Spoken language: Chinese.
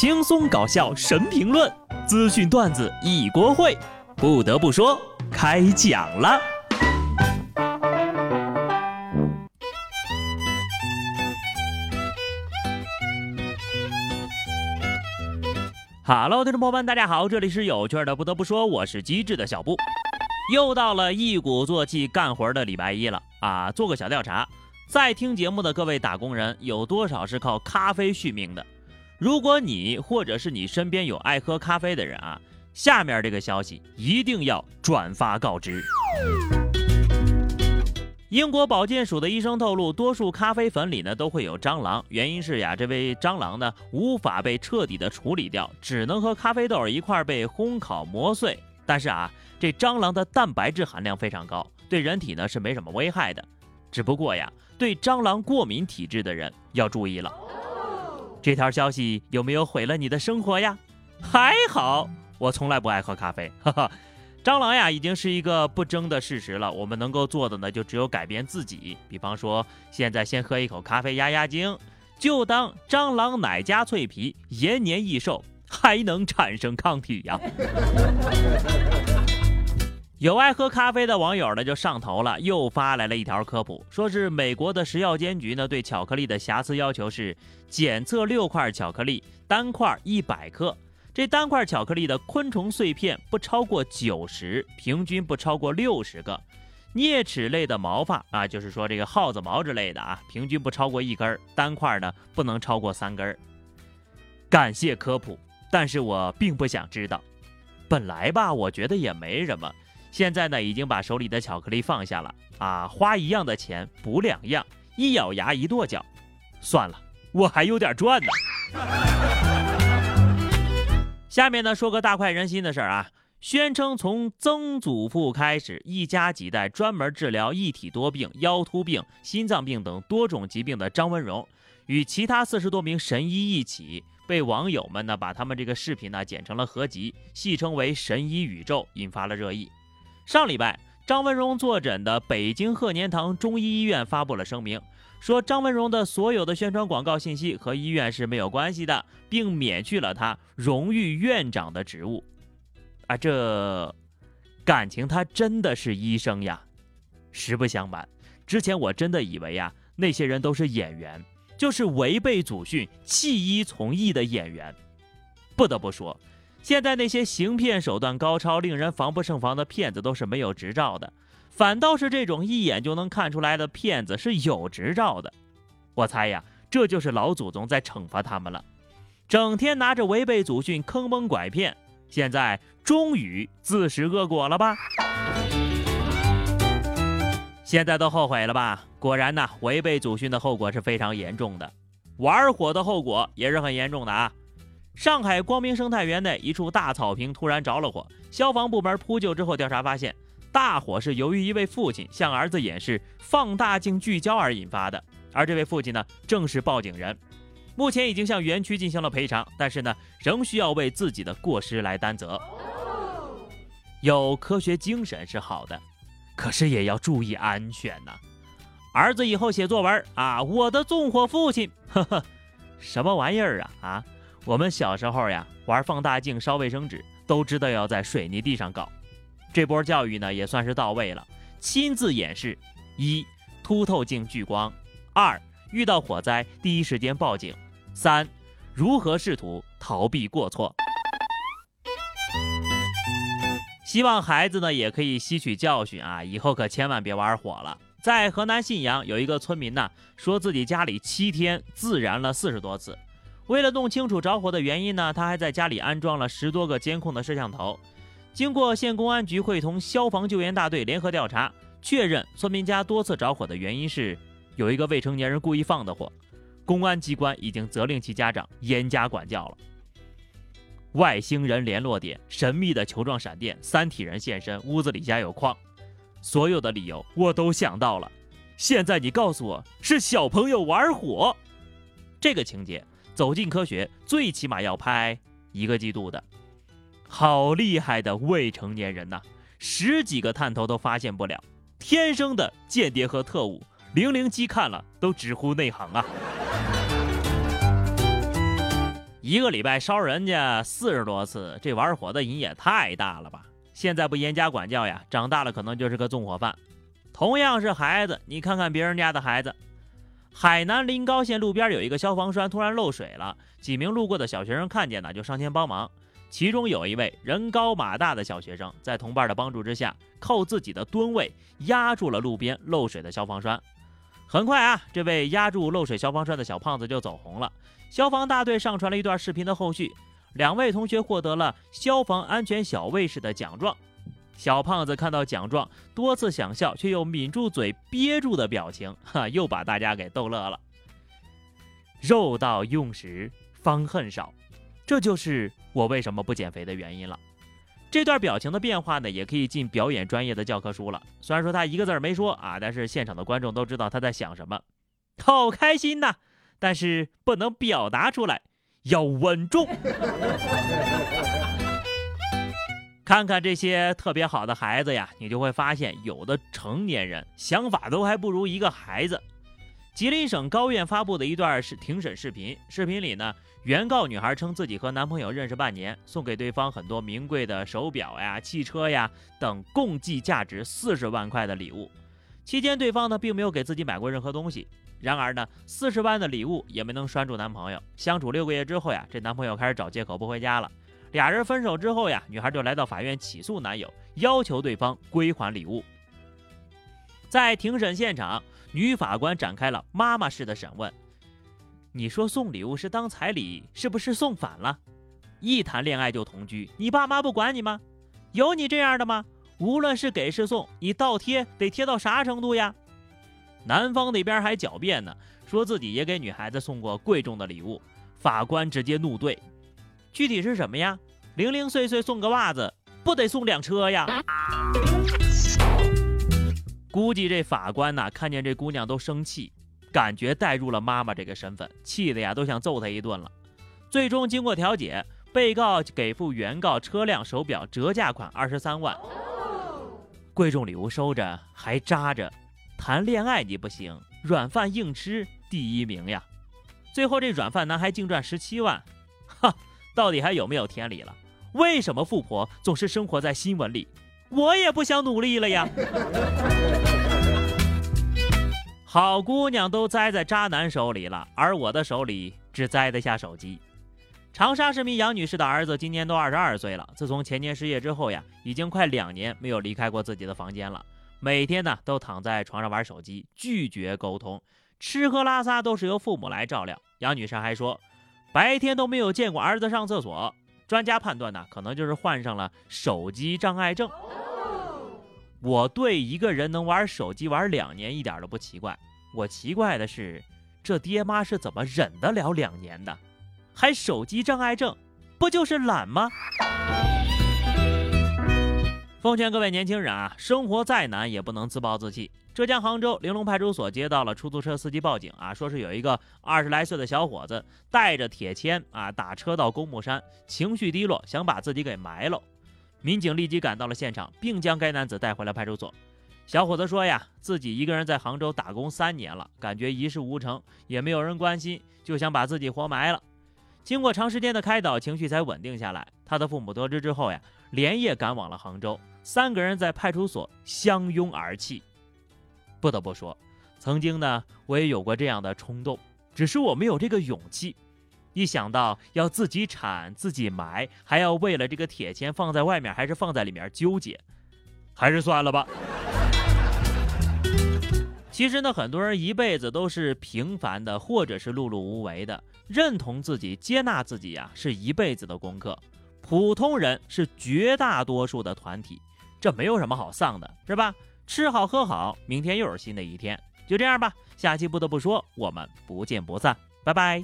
轻松搞笑神评论，资讯段子一锅烩。不得不说，开讲了。Hello，听众朋友们，大家好，这里是有趣的。不得不说，我是机智的小布。又到了一鼓作气干活的礼拜一了啊！做个小调查，在听节目的各位打工人，有多少是靠咖啡续命的？如果你或者是你身边有爱喝咖啡的人啊，下面这个消息一定要转发告知。英国保健署的医生透露，多数咖啡粉里呢都会有蟑螂，原因是呀，这位蟑螂呢无法被彻底的处理掉，只能和咖啡豆一块被烘烤磨碎。但是啊。这蟑螂的蛋白质含量非常高，对人体呢是没什么危害的。只不过呀，对蟑螂过敏体质的人要注意了。这条消息有没有毁了你的生活呀？还好，我从来不爱喝咖啡。哈哈，蟑螂呀已经是一个不争的事实了。我们能够做的呢，就只有改变自己。比方说，现在先喝一口咖啡压压惊，就当蟑螂奶加脆皮，延年益寿，还能产生抗体呀。有爱喝咖啡的网友呢，就上头了，又发来了一条科普，说是美国的食药监局呢，对巧克力的瑕疵要求是检测六块巧克力，单块一百克，这单块巧克力的昆虫碎片不超过九十，平均不超过六十个，啮齿类的毛发啊，就是说这个耗子毛之类的啊，平均不超过一根，单块呢不能超过三根。感谢科普，但是我并不想知道，本来吧，我觉得也没什么。现在呢，已经把手里的巧克力放下了啊，花一样的钱补两样，一咬牙一跺脚，算了，我还有点赚呢。下面呢，说个大快人心的事儿啊，宣称从曾祖父开始，一家几代专门治疗一体多病、腰突病、心脏病等多种疾病的张文荣，与其他四十多名神医一起，被网友们呢把他们这个视频呢剪成了合集，戏称为“神医宇宙”，引发了热议。上礼拜，张文荣坐诊的北京鹤年堂中医医院发布了声明，说张文荣的所有的宣传广告信息和医院是没有关系的，并免去了他荣誉院长的职务。啊，这感情他真的是医生呀？实不相瞒，之前我真的以为呀，那些人都是演员，就是违背祖训弃医从医的演员。不得不说。现在那些行骗手段高超、令人防不胜防的骗子都是没有执照的，反倒是这种一眼就能看出来的骗子是有执照的。我猜呀，这就是老祖宗在惩罚他们了，整天拿着违背祖训坑蒙拐骗，现在终于自食恶果了吧？现在都后悔了吧？果然呐，违背祖训的后果是非常严重的，玩火的后果也是很严重的啊。上海光明生态园内一处大草坪突然着了火，消防部门扑救之后调查发现，大火是由于一位父亲向儿子演示放大镜聚焦而引发的，而这位父亲呢正是报警人，目前已经向园区进行了赔偿，但是呢仍需要为自己的过失来担责。有科学精神是好的，可是也要注意安全呐。儿子以后写作文啊，我的纵火父亲，呵呵，什么玩意儿啊啊！我们小时候呀，玩放大镜烧卫生纸，都知道要在水泥地上搞。这波教育呢，也算是到位了。亲自演示：一、凸透镜聚光；二、遇到火灾第一时间报警；三、如何试图逃避过错。希望孩子呢也可以吸取教训啊，以后可千万别玩火了。在河南信阳，有一个村民呢，说自己家里七天自燃了四十多次。为了弄清楚着火的原因呢，他还在家里安装了十多个监控的摄像头。经过县公安局会同消防救援大队联合调查，确认村民家多次着火的原因是有一个未成年人故意放的火。公安机关已经责令其家长严加管教了。外星人联络点，神秘的球状闪电，三体人现身，屋子里家有矿，所有的理由我都想到了。现在你告诉我是小朋友玩火，这个情节。走进科学，最起码要拍一个季度的，好厉害的未成年人呐！十几个探头都发现不了，天生的间谍和特务，零零七看了都直呼内行啊！一个礼拜烧人家四十多次，这玩火的瘾也太大了吧！现在不严加管教呀，长大了可能就是个纵火犯。同样是孩子，你看看别人家的孩子。海南临高县路边有一个消防栓突然漏水了，几名路过的小学生看见了就上前帮忙。其中有一位人高马大的小学生，在同伴的帮助之下，靠自己的吨位压住了路边漏水的消防栓。很快啊，这位压住漏水消防栓的小胖子就走红了。消防大队上传了一段视频的后续，两位同学获得了消防安全小卫士的奖状。小胖子看到奖状，多次想笑，却又抿住嘴憋住的表情，哈，又把大家给逗乐了。肉到用时方恨少，这就是我为什么不减肥的原因了。这段表情的变化呢，也可以进表演专业的教科书了。虽然说他一个字儿没说啊，但是现场的观众都知道他在想什么。好开心呐，但是不能表达出来，要稳重。看看这些特别好的孩子呀，你就会发现，有的成年人想法都还不如一个孩子。吉林省高院发布的一段是庭审视频，视频里呢，原告女孩称自己和男朋友认识半年，送给对方很多名贵的手表呀、汽车呀等，共计价值四十万块的礼物。期间，对方呢并没有给自己买过任何东西。然而呢，四十万的礼物也没能拴住男朋友。相处六个月之后呀，这男朋友开始找借口不回家了。俩人分手之后呀，女孩就来到法院起诉男友，要求对方归还礼物。在庭审现场，女法官展开了妈妈式的审问：“你说送礼物是当彩礼，是不是送反了？一谈恋爱就同居，你爸妈不管你吗？有你这样的吗？无论是给是送，你倒贴得贴到啥程度呀？”男方那边还狡辩呢，说自己也给女孩子送过贵重的礼物。法官直接怒怼。具体是什么呀？零零碎碎送个袜子，不得送辆车呀？估计这法官呐，看见这姑娘都生气，感觉带入了妈妈这个身份，气的呀都想揍她一顿了。最终经过调解，被告给付原告车辆、手表折价款二十三万，贵重礼物收着还扎着，谈恋爱你不行，软饭硬吃第一名呀。最后这软饭男孩净赚十七万，到底还有没有天理了？为什么富婆总是生活在新闻里？我也不想努力了呀！好姑娘都栽在渣男手里了，而我的手里只栽得下手机。长沙市民杨女士的儿子今年都二十二岁了，自从前年失业之后呀，已经快两年没有离开过自己的房间了，每天呢都躺在床上玩手机，拒绝沟通，吃喝拉撒都是由父母来照料。杨女士还说。白天都没有见过儿子上厕所，专家判断呢，可能就是患上了手机障碍症。我对一个人能玩手机玩两年一点都不奇怪，我奇怪的是，这爹妈是怎么忍得了两年的？还手机障碍症，不就是懒吗？奉劝各位年轻人啊，生活再难也不能自暴自弃。浙江杭州玲珑派出所接到了出租车司机报警啊，说是有一个二十来岁的小伙子带着铁钎啊打车到公墓山，情绪低落，想把自己给埋了。民警立即赶到了现场，并将该男子带回了派出所。小伙子说呀，自己一个人在杭州打工三年了，感觉一事无成，也没有人关心，就想把自己活埋了。经过长时间的开导，情绪才稳定下来。他的父母得知之后呀，连夜赶往了杭州，三个人在派出所相拥而泣。不得不说，曾经呢，我也有过这样的冲动，只是我没有这个勇气。一想到要自己铲、自己埋，还要为了这个铁钎放在外面还是放在里面纠结，还是算了吧。其实呢，很多人一辈子都是平凡的，或者是碌碌无为的。认同自己、接纳自己呀，是一辈子的功课。普通人是绝大多数的团体，这没有什么好丧的，是吧？吃好喝好，明天又是新的一天。就这样吧，下期不得不说，我们不见不散，拜拜。